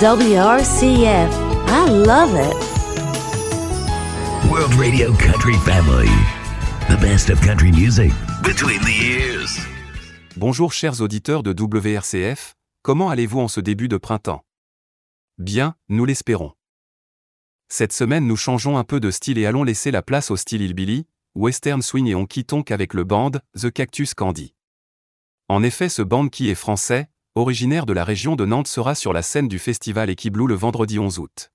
WRCF. I love it. World Radio Country Family. The best of country music between the years. Bonjour chers auditeurs de WRCF, comment allez-vous en ce début de printemps? Bien, nous l'espérons. Cette semaine nous changeons un peu de style et allons laisser la place au style hillbilly, western swing et honky tonk avec le band The Cactus Candy. En effet ce band qui est français, originaire de la région de Nantes sera sur la scène du festival Equiblou le vendredi 11 août.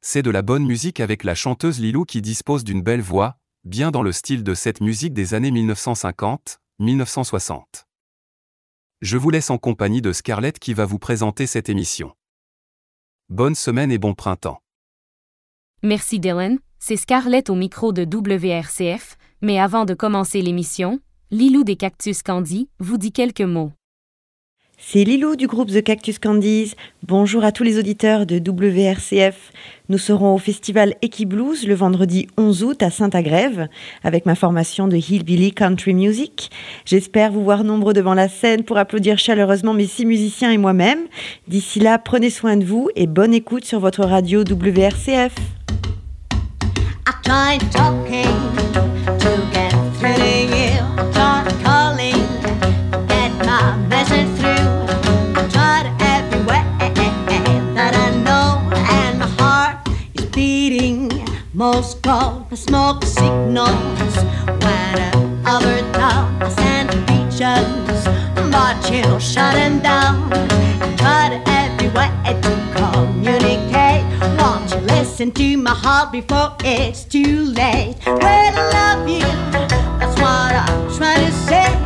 C'est de la bonne musique avec la chanteuse Lilou qui dispose d'une belle voix, bien dans le style de cette musique des années 1950-1960. Je vous laisse en compagnie de Scarlett qui va vous présenter cette émission. Bonne semaine et bon printemps. Merci Dylan, c'est Scarlett au micro de WRCF, mais avant de commencer l'émission, Lilou des Cactus Candy vous dit quelques mots. C'est Lilou du groupe The Cactus Candies. Bonjour à tous les auditeurs de WRCF. Nous serons au festival Equiblues le vendredi 11 août à Saint-Agrève avec ma formation de Hillbilly Country Music. J'espère vous voir nombreux devant la scène pour applaudir chaleureusement mes six musiciens et moi-même. D'ici là, prenez soin de vous et bonne écoute sur votre radio WRCF. Most call for smoke signals when overtime. I send pictures, but you shut them down. I tried every way to communicate. Won't you listen to my heart before it's too late? Well, I love you. That's what I'm trying to say.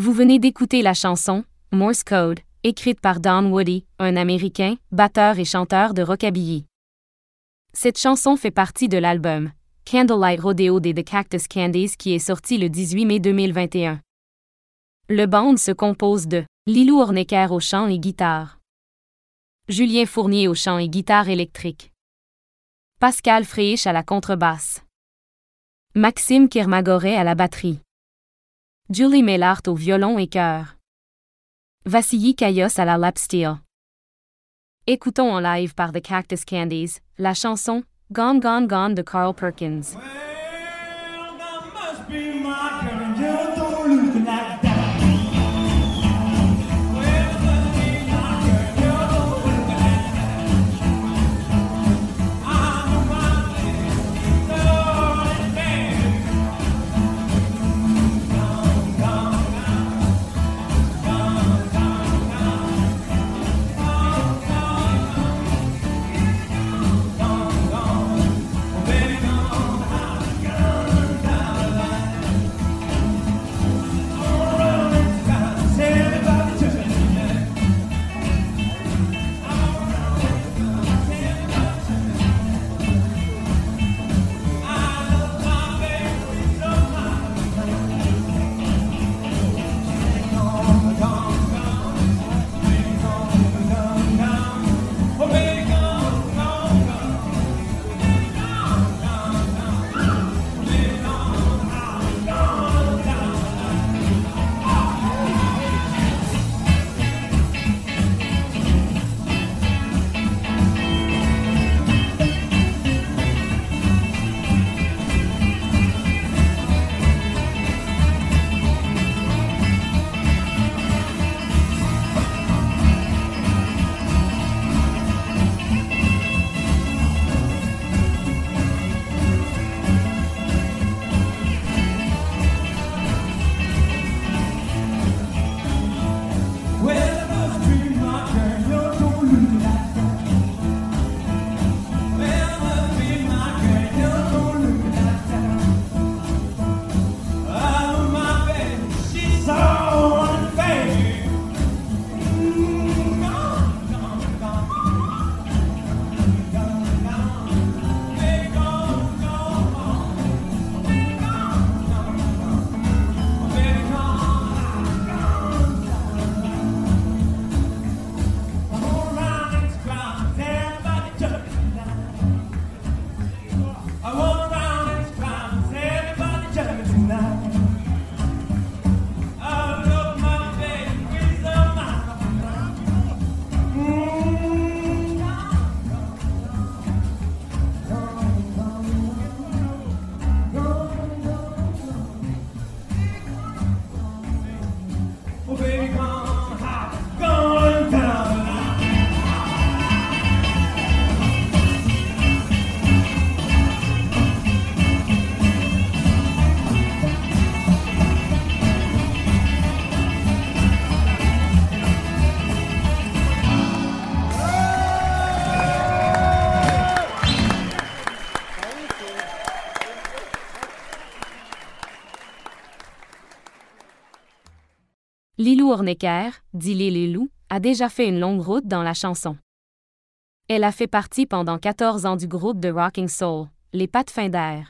Vous venez d'écouter la chanson Morse Code, écrite par Don Woody, un Américain, batteur et chanteur de rockabilly. Cette chanson fait partie de l'album Candlelight Rodeo des The Cactus Candies qui est sorti le 18 mai 2021. Le band se compose de Lilou Hornecker au chant et guitare, Julien Fournier au chant et guitare électrique, Pascal Fréich à la contrebasse, Maxime Kermagoret à la batterie, Julie Mellart au violon et chœur, Vassili Kayos à la lap steel. Écoutons en live par The Cactus Candies la chanson Gone Gone Gone de Carl Perkins. Lilou Hornecker, dit Lilou, a déjà fait une longue route dans la chanson. Elle a fait partie pendant 14 ans du groupe de Rocking Soul, les Pathfinder.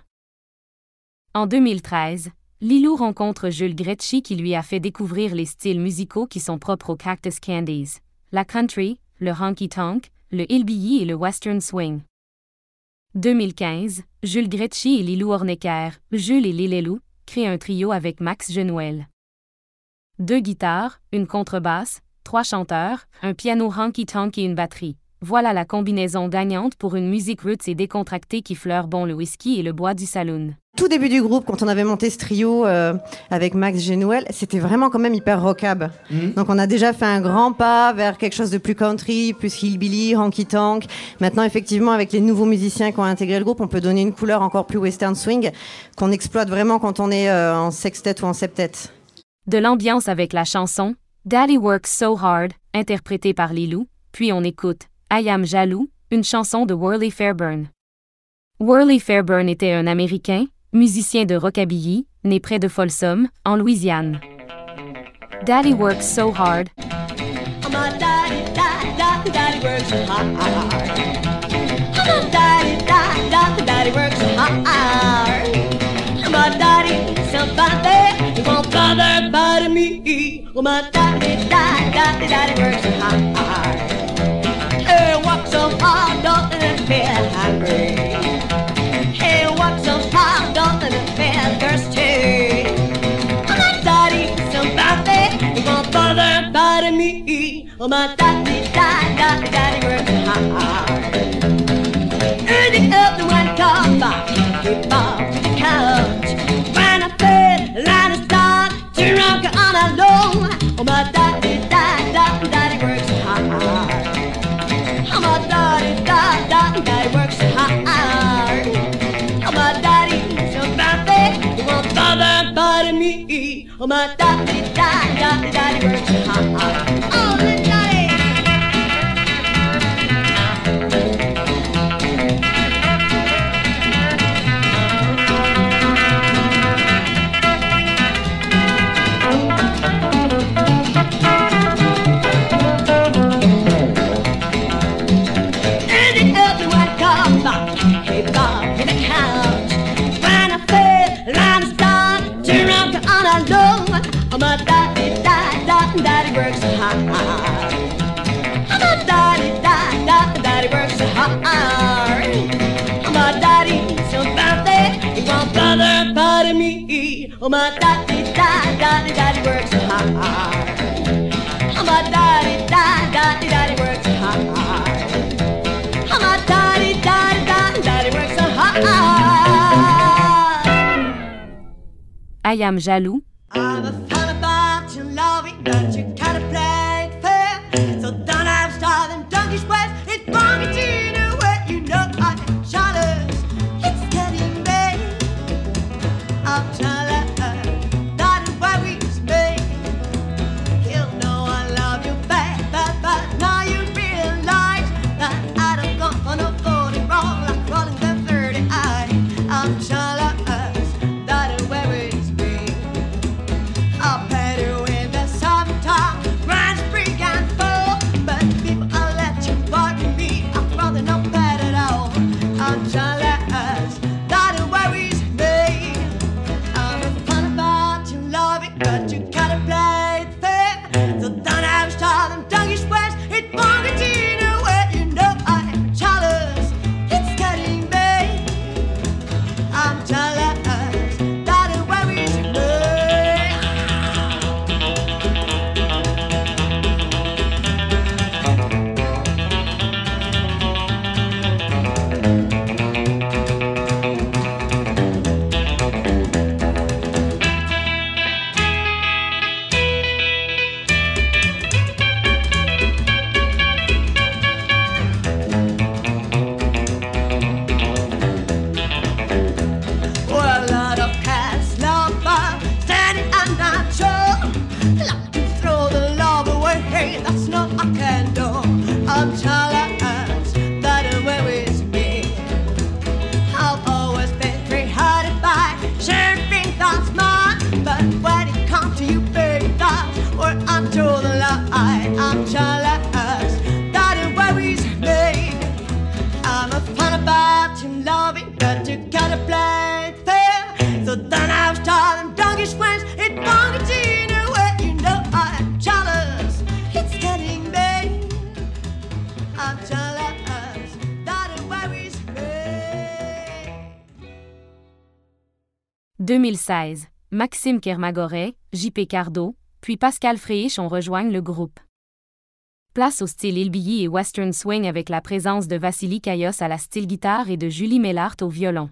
En 2013, Lilou rencontre Jules Gretschy qui lui a fait découvrir les styles musicaux qui sont propres aux Cactus Candies, la country, le honky tonk, le hillbilly et le western swing. 2015, Jules Gretschy et Lilou Hornecker, Jules et Lilelou, créent un trio avec Max Genuel. Deux guitares, une contrebasse, trois chanteurs, un piano honky tonk et une batterie. Voilà la combinaison gagnante pour une musique roots et décontractée qui fleure bon le whisky et le bois du saloon. Tout début du groupe, quand on avait monté ce trio euh, avec Max Genuel, c'était vraiment quand même hyper rockab. Donc on a déjà fait un grand pas vers quelque chose de plus country, plus hillbilly, honky tonk. Maintenant, effectivement, avec les nouveaux musiciens qui ont intégré le groupe, on peut donner une couleur encore plus western swing qu'on exploite vraiment quand on est euh, en sextet ou en septet. De l'ambiance avec la chanson Daddy Works So Hard, interprétée par Lilou, puis on écoute I Am Jaloux, une chanson de Worley Fairburn. Worley Fairburn était un Américain, musicien de rockabilly, né près de Folsom, en Louisiane. Daddy Works So Hard. Oh, my daddy, daddy, daddy, daddy works hard. He walks so don't let him feel hungry. He walks so hard, don't let him feel thirsty. Oh my daddy, somebody, he won't bother about me. Oh, my daddy, daddy, daddy, daddy works hard. Me. Oh, Oh my daddy, daddy, daddy, daddy works hard. Oh my daddy, daddy, daddy, daddy works hard. Oh, my daddy, daddy, daddy, daddy works so hard. I Am Jaloux, ah, I'm a 2016. Maxime Kermagoret, JP Cardo, puis Pascal Fréich ont rejoint le groupe. Place au style hillbilly et western swing avec la présence de Vassili Kayos à la style guitare et de Julie Mellart au violon.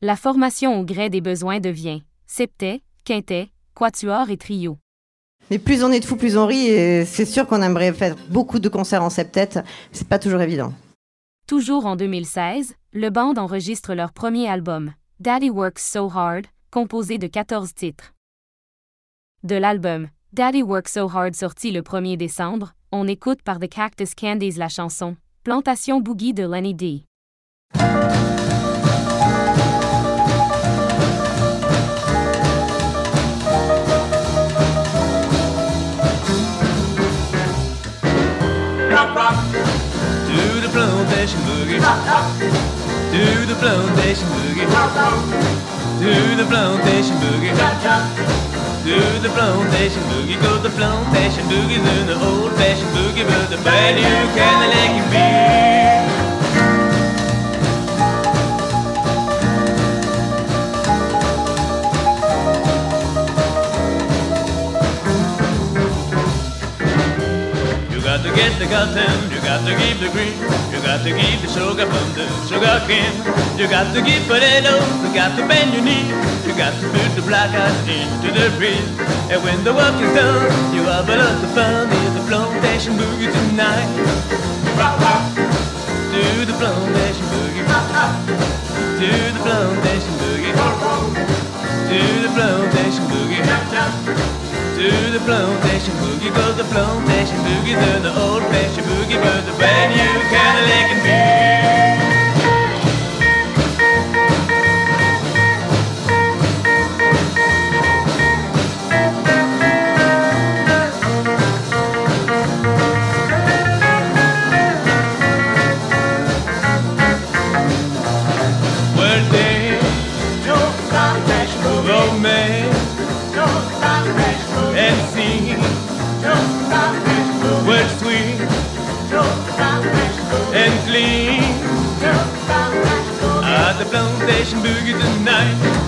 La formation au gré des besoins devient septet, quintet, quatuor et trio. Mais plus on est de fous, plus on rit, et c'est sûr qu'on aimerait faire beaucoup de concerts en septet. C'est pas toujours évident. Toujours en 2016, le band enregistre leur premier album, Daddy Works So Hard, composé de 14 titres. De l'album Daddy Works So Hard sorti le 1er décembre, on écoute par The Cactus Candies la chanson Plantation Boogie de Lenny D. Do the plantation boogie. Do the plantation boogie. Go the plantation boogie. Do the old fashioned boogie. But the brand new Cadillac and beer. Got to get the cotton, you got to keep the green, you got to keep the sugar from the sugar cane. You got to keep potatoes, you got to bend your knee, you got to put the black eyes into the breeze. And when the work is done, you have a lot of fun in the plantation boogie tonight. Do the plantation boogie. Do the plantation boogie. Do the plantation boogie. Do the plantation boogie, go the plantation boogie, then the old fashioned boogie, but the brand new Cadillac and beer. Plantation boogie tonight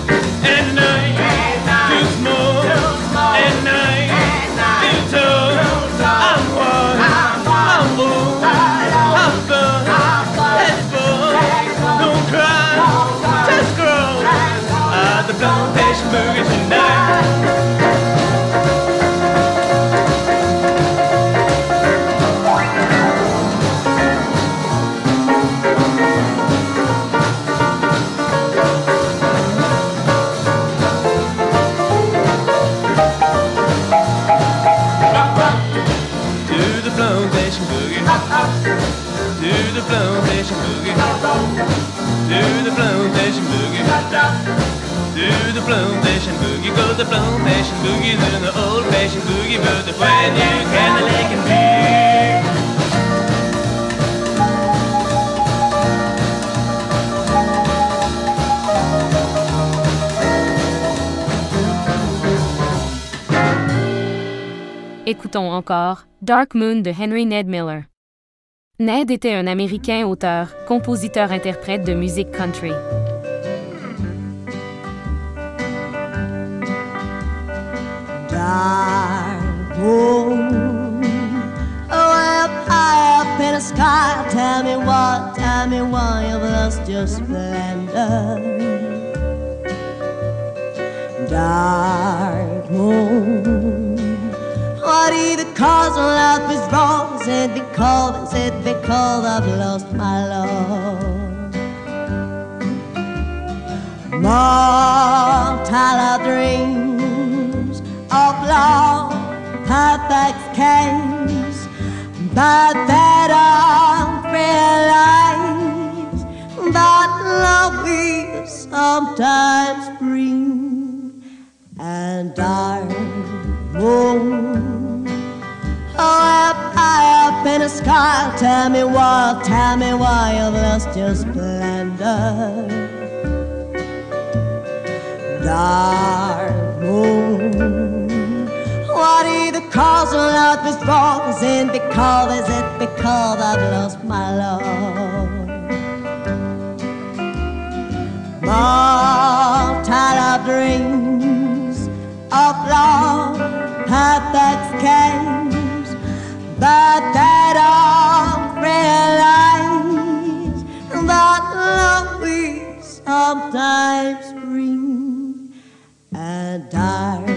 encore Dark Moon de Henry Ned Miller. Ned était un Américain auteur, compositeur-interprète de musique country. dark moon. Oh, up high up in the sky. Tell me what, tell me why you've lost your splendor. Dark moon. What either cause of love is wrong? Is it because, is it because I've lost my love? Mortal of dreams of love, perfect case, but Tell me why, tell me why you've lost your splendor. Dark moon, what is the cause of love is wrong? Because, is it because I've lost my love? Mortal of dreams of love, perfect games, but they don't realize that love we sometimes bring a dark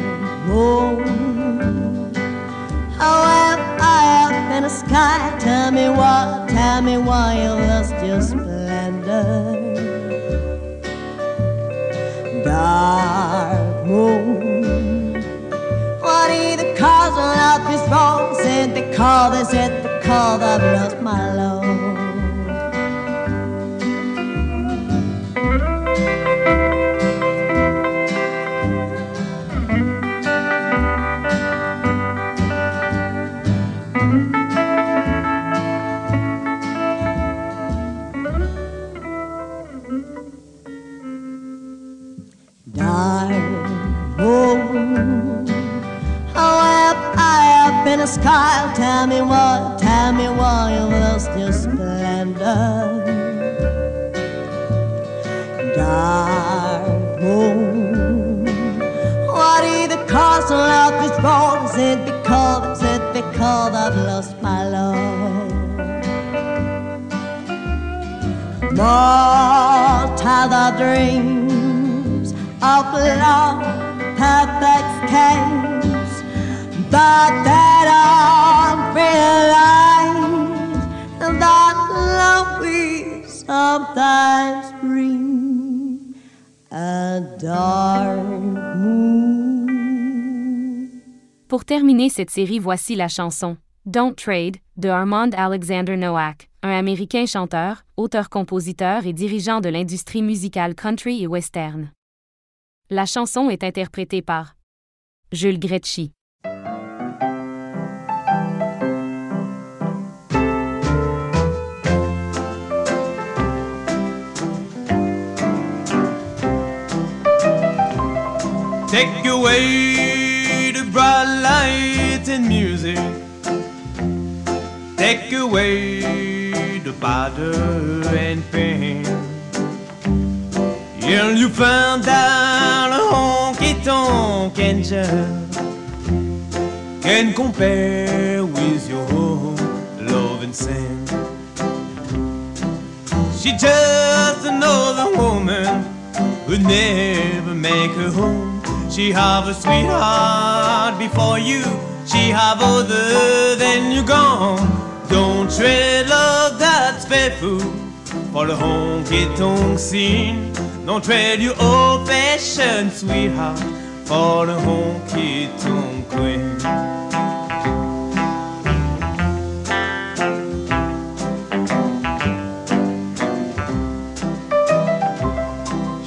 moon. Oh, am I up in the sky? Tell me what, tell me why you lost your splendor dark moon. What is the cause of love is wrong? Said the cause, they said the cause I've lost my love. Mortal of dreams of love, perfect games, but they don't realize that love we sometimes bring a dark moon. Pour terminer cette série, voici la chanson Don't Trade de Armand Alexander Nowak, un Américain chanteur, auteur-compositeur et dirigeant de l'industrie musicale country et western. La chanson est interprétée par Jules Gretschy. Take away the bright lights and music. Take away the bother and pain. And you found out a honky tonk engine can compare with your love and sin. She just another woman would never make her home. She have a sweetheart before you. She have other than you gone. Don't trade love faithful for the honky tonk scene. Don't trade your old fashioned sweetheart for the honky tonk queen.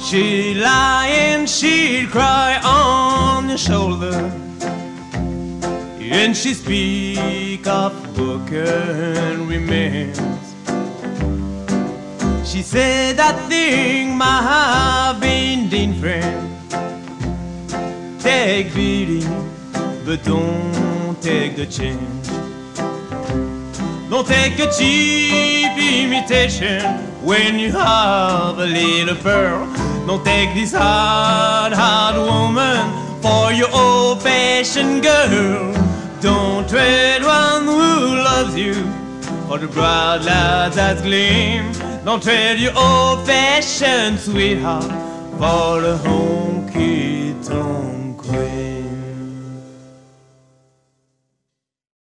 She'd lie and she'd cry on your shoulder. And she'd speak of broken remains. She said that thing have been different. Take beating, but don't take the change. Don't take a cheap imitation when you have a little pearl. Don't take this hard, hard woman for your old fashioned girl. Don't trade one who loves you for the bright light that gleam.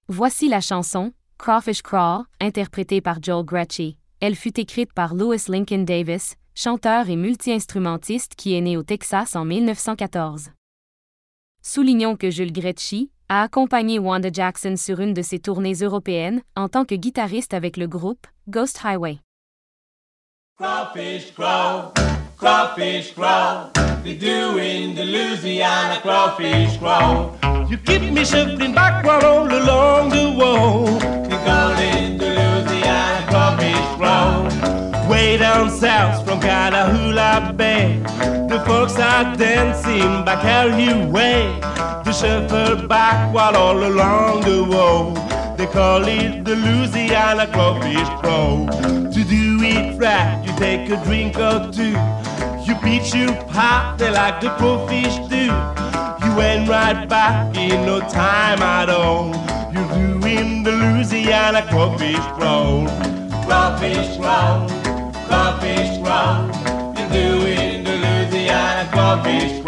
Voici la chanson Crawfish Crawl, interprétée par Joel Gretschy. Elle fut écrite par Louis Lincoln Davis, chanteur et multi-instrumentiste qui est né au Texas en 1914. Soulignons que Jules Gretschy a accompagné Wanda Jackson sur une de ses tournées européennes en tant que guitariste avec le groupe Ghost Highway. Crawfish crawl, crawfish crawl. They do in the Louisiana crawfish crawl. You keep me shifting backward all along the wall. You call it the Louisiana crawfish roll. Way down south from Catahoula Bay, the folks are dancing back Carrie Way. The shuffle back while all along the road. They call it the Louisiana crawfish roll. To do it right, you take a drink or two. You beat your pop, they like the crawfish do. You went right back in no time at all. You're doing the Louisiana crawfish roll. Crawfish roll, crawfish. You're doing the Louisiana crawfish.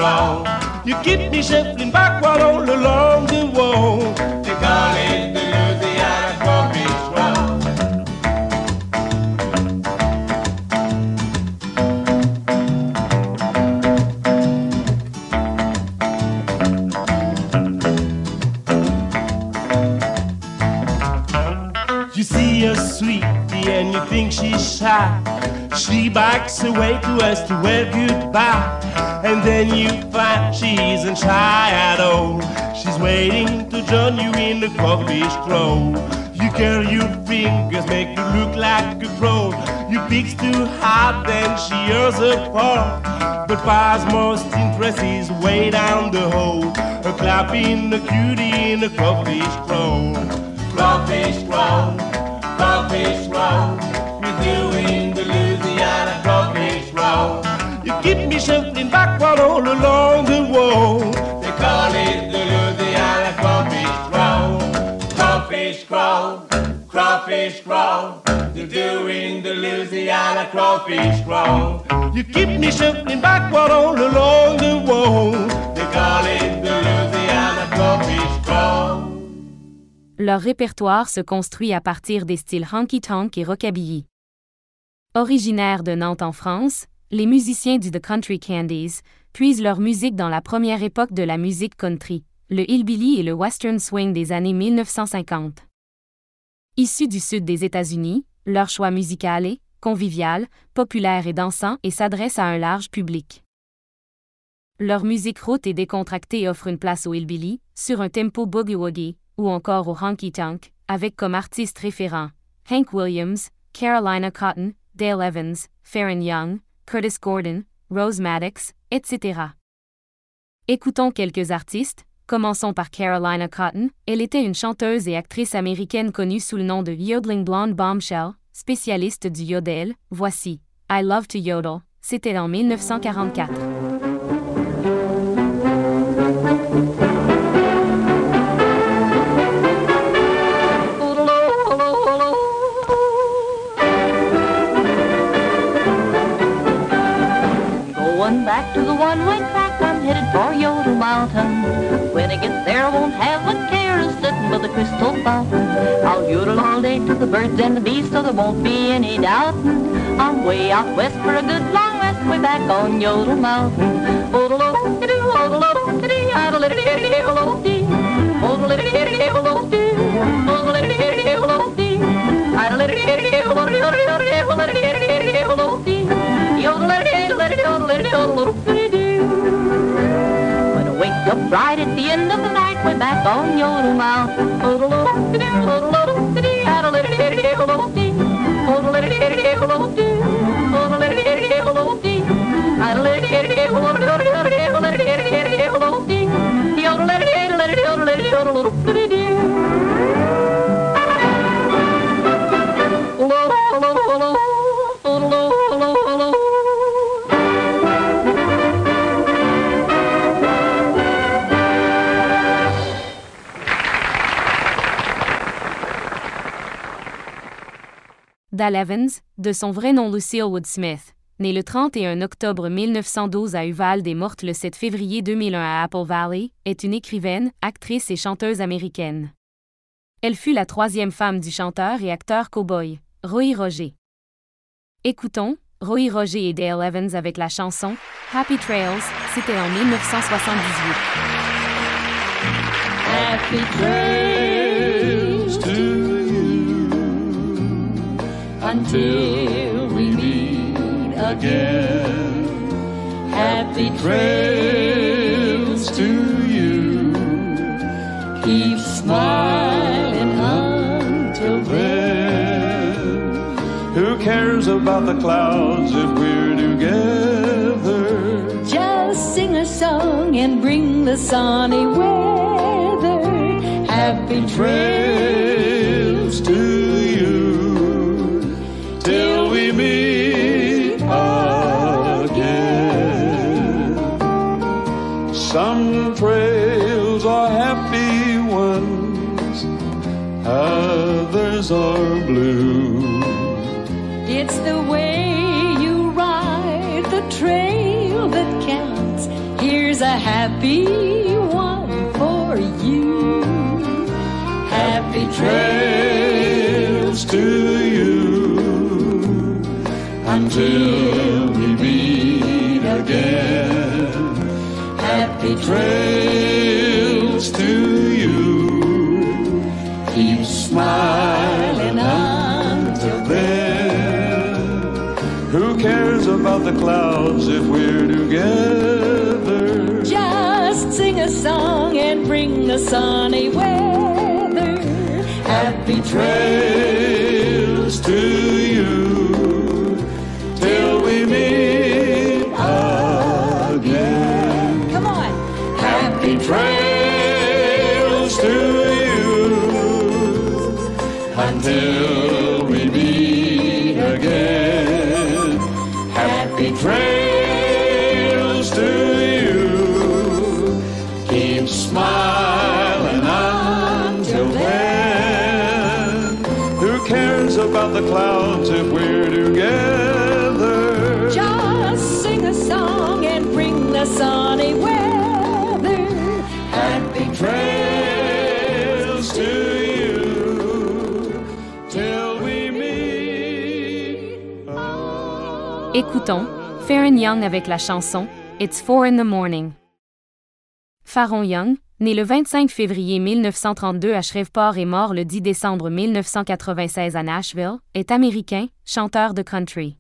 You keep me shuffling back while all along the wall. They call it she's shy. She backs away to us to wave goodbye. And then you find she isn't shy at all. She's waiting to join you in the crawfish grove. You curl your fingers, make you look like a crow. You picks too hard, then she hears a fall. But Pa's most interest is way down the hole. A clapping the cutie in the crawfish grove. Crawfish roll, crawfish roll. Leur répertoire se construit à partir des styles honky-tonk et rockabilly. Originaires de Nantes en France, les musiciens du The Country Candies puisent leur musique dans la première époque de la musique country, le hillbilly et le western swing des années 1950. Issus du sud des États-Unis, leur choix musical est convivial, populaire et dansant et s'adresse à un large public. Leur musique route et décontractée offre une place au hillbilly, sur un tempo boogie-woogie, ou encore au honky-tonk, avec comme artistes référents Hank Williams, Carolina Cotton, Dale Evans, Farron Young, Curtis Gordon, Rose Maddox, etc. Écoutons quelques artistes. Commençons par Carolina Cotton. Elle était une chanteuse et actrice américaine connue sous le nom de Yodeling Blonde Bombshell, spécialiste du yodel. Voici I Love to Yodel. C'était en 1944. Crystal fountain. I'll yodel all day to the birds and the bees, so there won't be any doubting. I'm way out west for a good long rest, way back on Yodel Mountain. Odel-o-dee-doo, odel-o-dee-dee, idle-dee-dee-dee, odel-o-dee. Odel-dee-dee-dee, up right at the end of the night, we're back on Yodel Mountain. Dal Evans, de son vrai nom Lucille Wood Smith, née le 31 octobre 1912 à Uvalde et morte le 7 février 2001 à Apple Valley, est une écrivaine, actrice et chanteuse américaine. Elle fut la troisième femme du chanteur et acteur cowboy, Roy Roger. Écoutons Roy Roger et Dale Evans avec la chanson Happy Trails, c'était en 1978. Happy trails until we meet again. Happy trails to you. Keep smiling until then. Who cares about the clouds if we're together? Just sing a song and bring the sunny weather. Happy Trails to are blue. It's the way you ride the trail that counts. Here's a happy one for you. Happy trails to you until we meet again. Happy trails the clouds if we're together? Just sing a song and bring the sunny weather. Happy trails to you till we meet again. Come on. Happy trails to you until Écoutons Farron Young avec la chanson It's Four in the Morning. Farron Young, né le 25 février 1932 à Shreveport et mort le 10 décembre 1996 à Nashville, est américain, chanteur de country.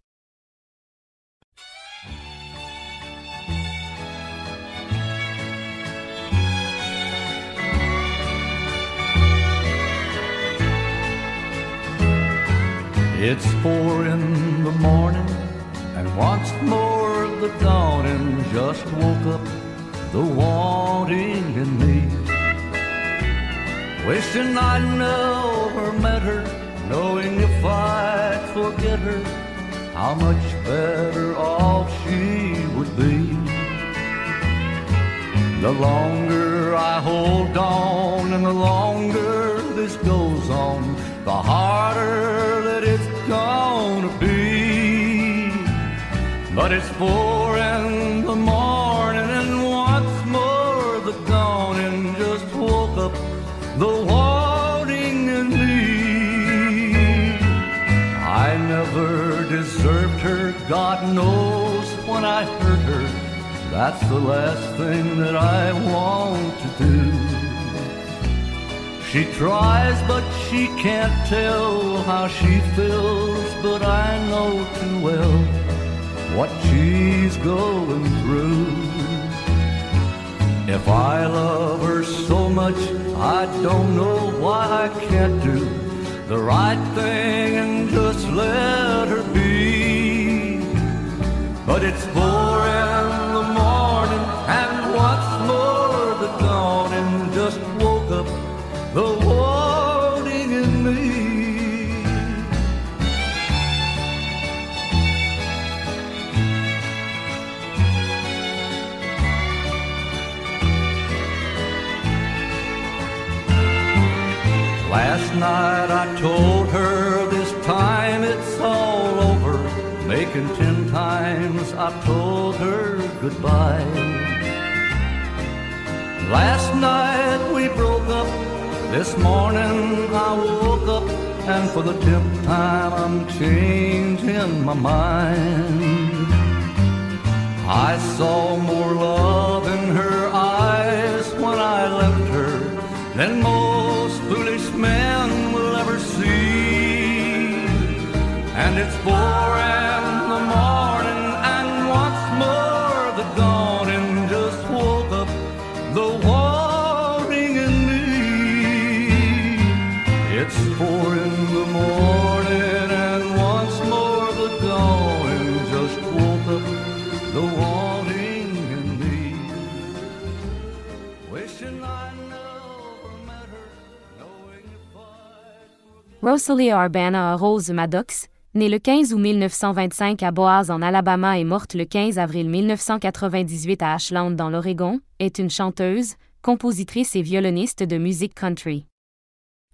It's four in the morning, once more the dawning just woke up the wanting in me. Wishing I'd never met her, knowing if I'd forget her, how much better off she would be. The longer I hold on and the longer this goes on, the harder But it's four in the morning and once more the dawning just woke up the wanting in me. I never deserved her, God knows when I hurt her. That's the last thing that I want to do. She tries, but she can't tell how she feels, but I know too well what she's going through. If I love her so much, I don't know why I can't do the right thing and just let her be. But it's four in the morning, and once more the dawning just woke up the wanting night I told her this time it's all over. Making ten times I told her goodbye. Last night we broke up. This morning I woke up, and for the tenth time I'm changing my mind. I saw more love in her eyes when I left her than most Rosalie Arbana Rose Maddox, née le 15 août 1925 à Boaz en Alabama et morte le 15 avril 1998 à Ashland dans l'Oregon, est une chanteuse, compositrice et violoniste de musique country.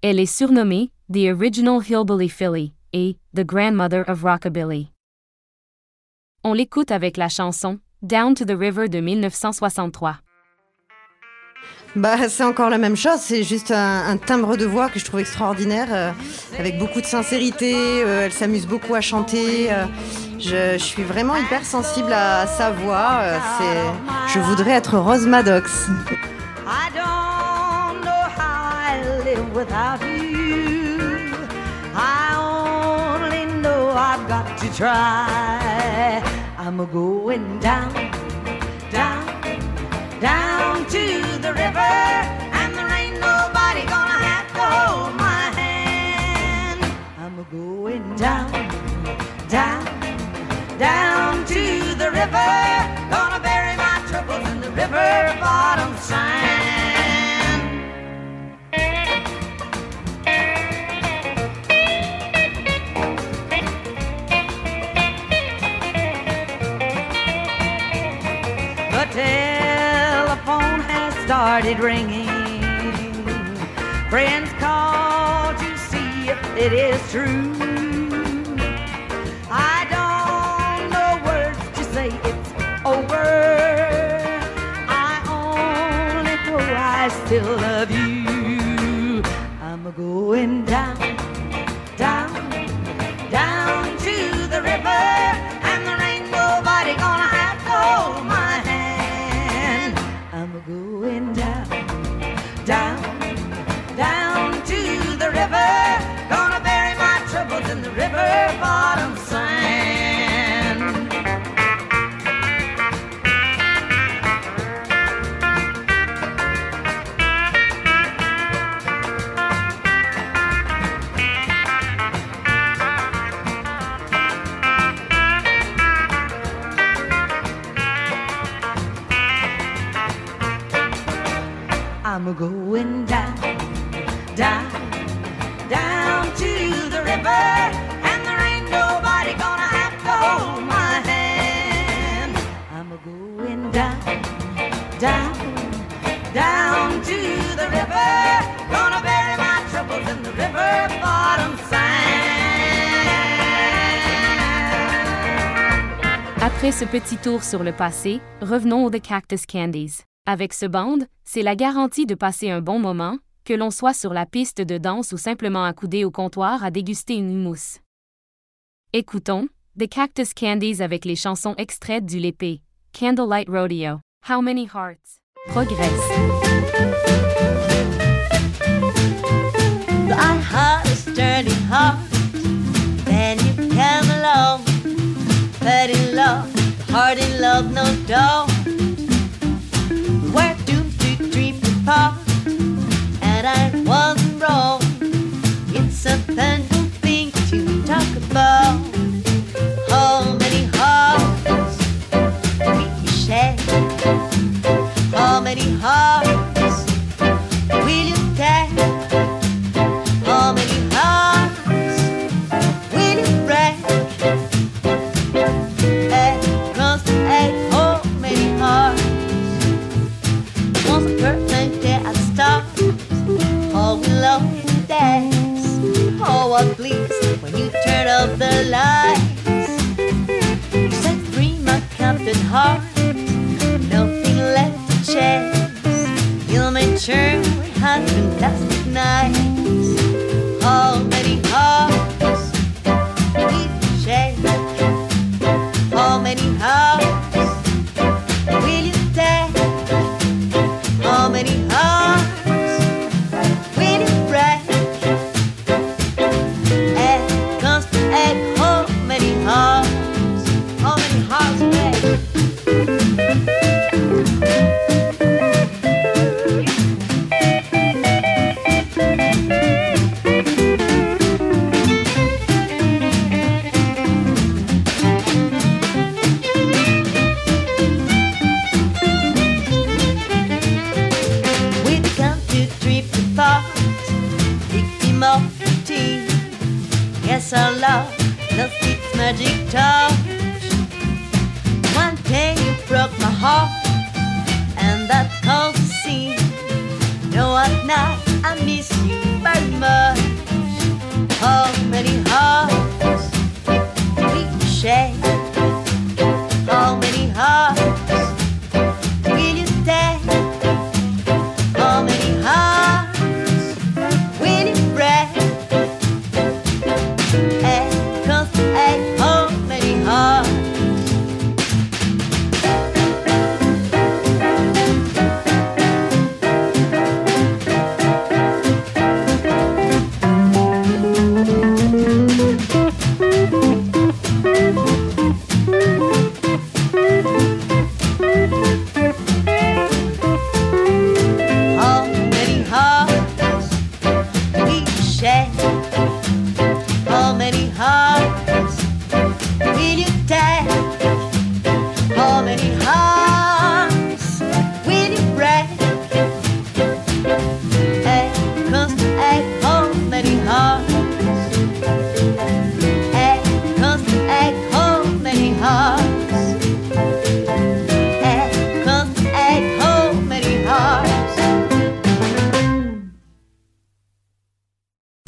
Elle est surnommée The Original Hillbilly Philly et The Grandmother of Rockabilly. On l'écoute avec la chanson Down to the River de 1963. Bah, c'est encore la même chose, c'est juste un, timbre de voix que je trouve extraordinaire, euh, avec beaucoup de sincérité, euh, elle s'amuse beaucoup à chanter. euh, je, suis vraiment hyper sensible à sa voix. je voudrais être Rose Maddox. Down to the river, and there ain't nobody gonna have to hold my hand. I'm a going down, down, down to the river, started ringing. Friends call to see if it is true. I don't know words to say it's over. I only know I still love you. I'm going down, I'm going down, down, down to the river, and there ain't nobody gonna have to hold my hand. I'm going down, down, down to the river, gonna bury my troubles in the river bottom sand. Après ce petit tour sur le passé, revenons aux The Cactus Candies. Avec ce band, c'est la garantie de passer un bon moment, que l'on soit sur la piste de danse ou simplement accoudé au comptoir à déguster une mousse. Écoutons The Cactus Candies avec les chansons extraites du LP Candlelight Rodeo, How Many Hearts, doubt. And I wasn't wrong. It's a painful thing to talk about. How many hearts we share? How many hearts the lights. You set free my captain heart, nothing left to chase. You'll make sure we had fantastic nights.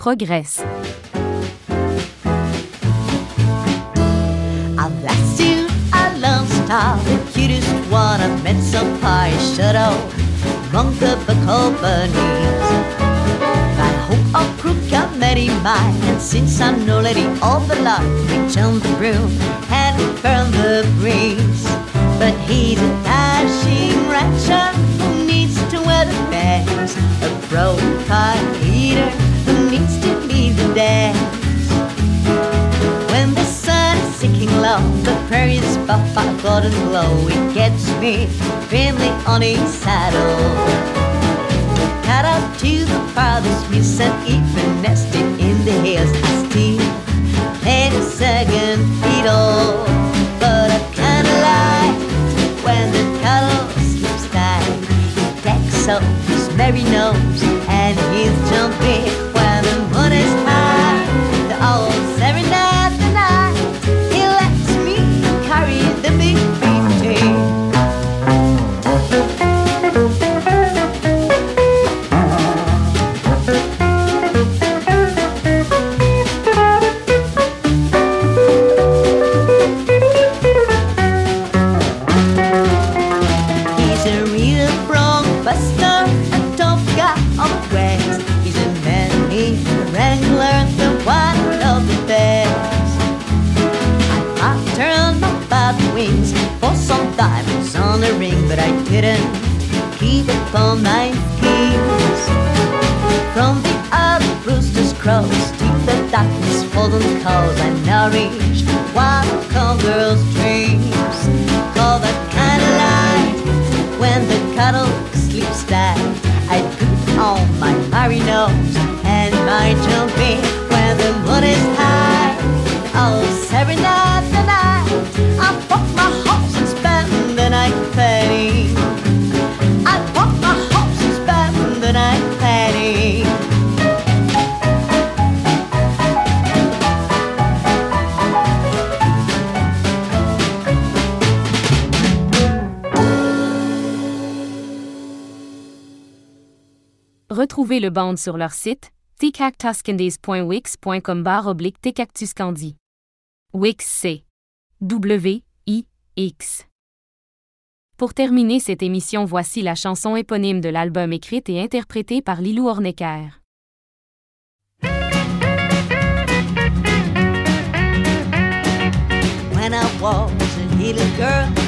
Progresse. Lost you, I love star, the cutest one I've met so Shadow, monk of a companies. I hope I'll crook a many mine, and since I'm no lady of the lot, return the broom and burn the breeze. But he's a dashing rancher who needs to wear the bands, a broken eater who needs to dance. When the sun is sinking low, the prairie's buff by golden glow. It gets me firmly on a saddle. Cut out to the farthest miss and even nested in the hills. I still play the second fiddle, but I kinda like when the cattle slips tight. He takes off his merry nose and he's jumping the ring, but I couldn't keep it on my keys. From the other rooster's crows, deep the darkness the cold, I nourish wild cowgirl's dreams. Call that kind of light when the cattle sleeps tight. I put on my marinos and my jumping when the moon is high. Oh, every Retrouvez le band sur leur site tcactuscandies.wix.com barre oblique tcactuscandy. Wix c'est W-I-X. Pour terminer cette émission, voici la chanson éponyme de l'album écrite et interprétée par Lilou Hornecker. I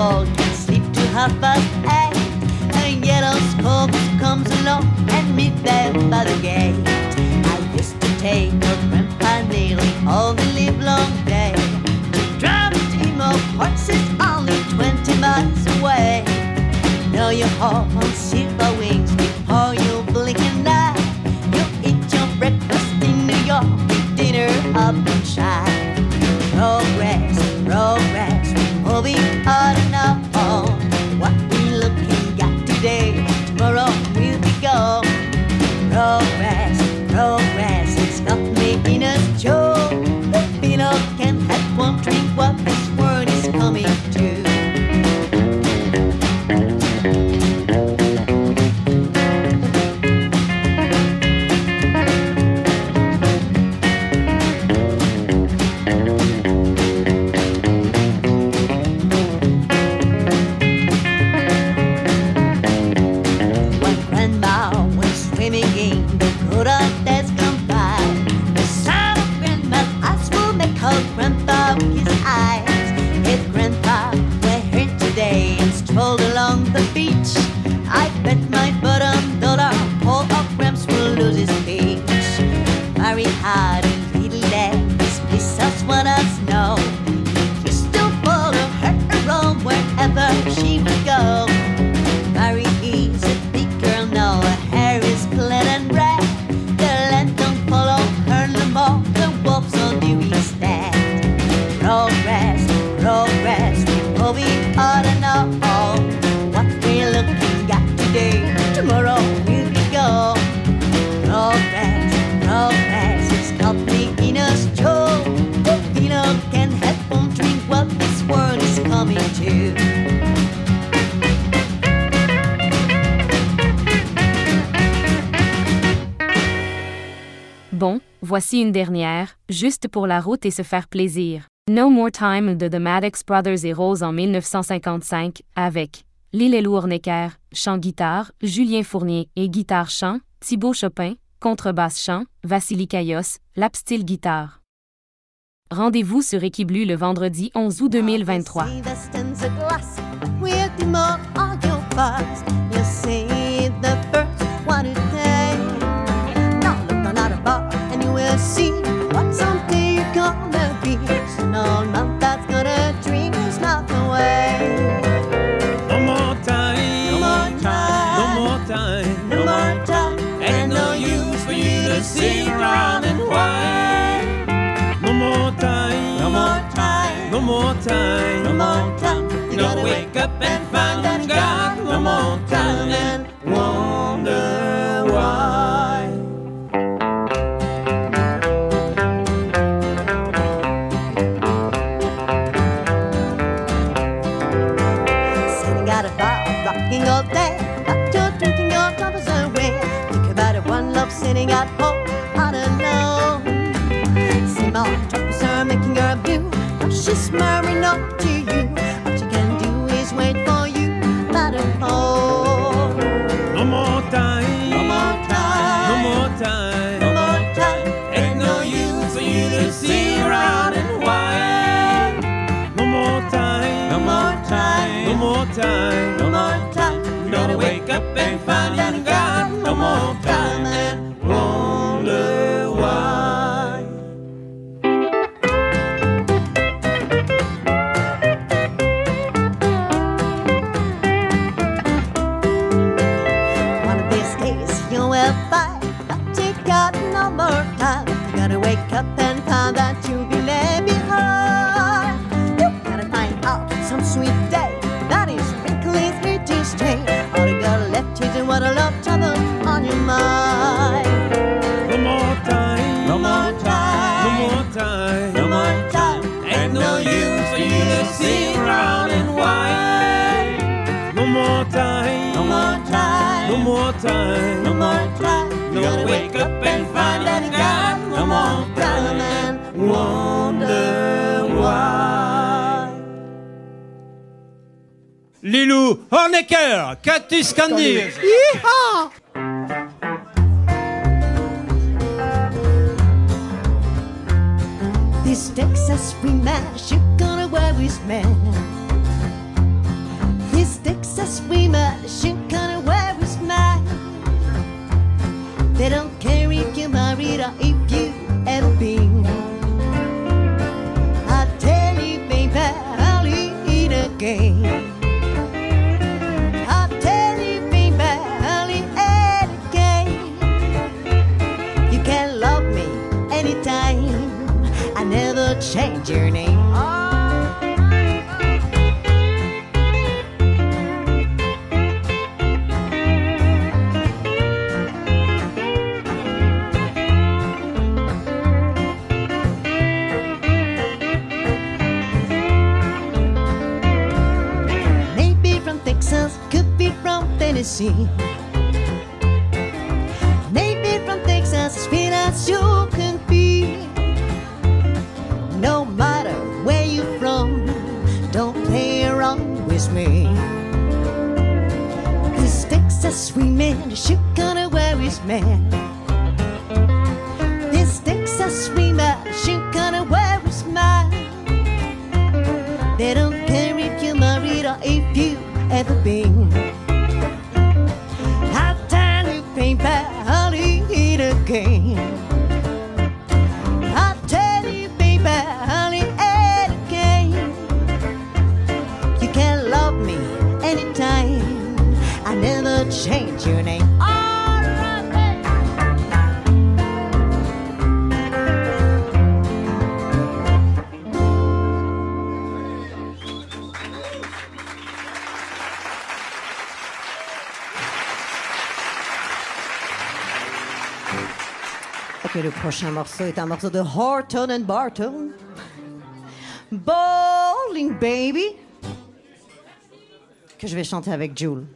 boy can sleep to half past eight. A yellow Scopus comes along and meet them by the gate. I used to take my grandpa nearly all the live long day. Drive a team of horses only 20 miles away. Know your heart on silver wings before you blink an eye. You eat your breakfast in New York, dinner up in China. We're moving on and Voici une dernière, juste pour la route et se faire plaisir. No More Time de The Maddox Brothers et Rose en 1955, avec Lille Lournecker, chant guitare, Julien Fournier et guitare chant, Thibaut Chopin, contrebasse chant, Vassili Kayos, lapsteel guitare. Rendez-vous sur Équiblu le vendredi 11 août 2023. gonna gonna be. No, not that's gonna dream is not the way. No more time, no more time, no more time, no more time. No use for you to sit around and. No more time, no more time, no more time, no more time. You gotta wake up and find that No more time and wonder why. Marino. This Texas rematch, you're gonna worry his man. This Texas rematch, you're gonna worry his man. They don't care if you're married or if journey. Le prochain morceau est un morceau de Horton and Barton. Bowling Baby. Que je vais chanter avec Jules.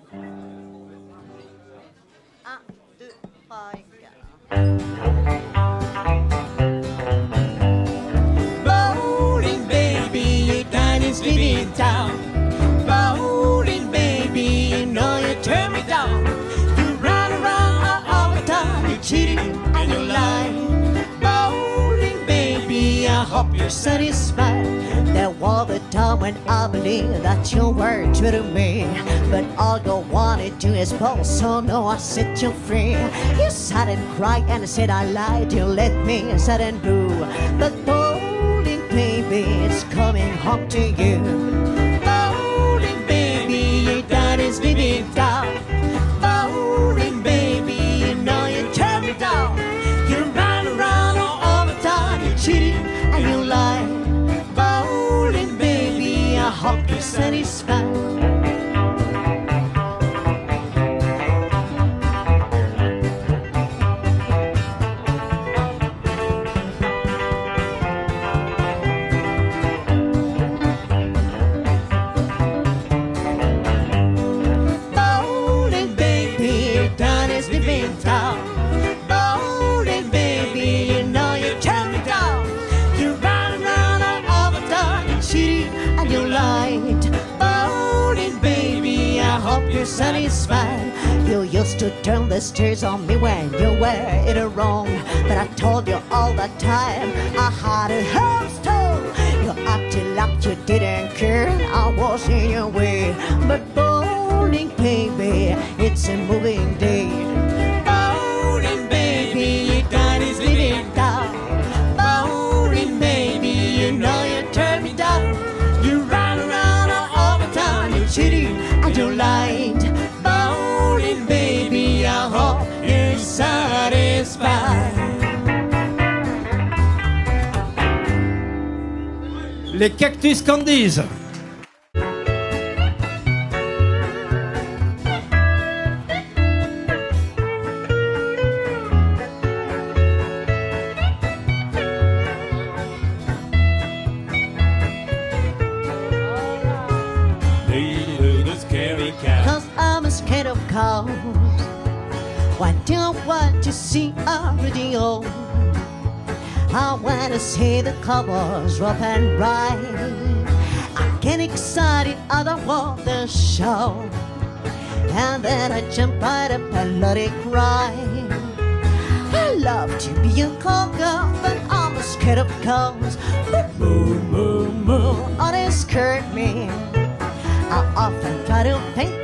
You're satisfied. There was a time when I believed that you were true to me. But all you wanted to is both, so no, I set you free. You sat and cried and said I lied. You let me sad and blue. But bowling, baby, it's coming home to you. Bowling, baby, your daddy's living down. Satisfied. To turn the stairs on me when you were in the wrong. But I told you all the time I had a hamster. You acted like you didn't care. I was in your way. But bowling, baby, it's a moving day. Les Cactus Candies. Why do I want to see a radio? I want to see the cowboys rough and ride. I get excited, I don't want the show. And then I jump right up and let it cry. I love to be a cowgirl, but I'm scared of cows. Moo, moo, moo, oh, they scared me. I often try to paint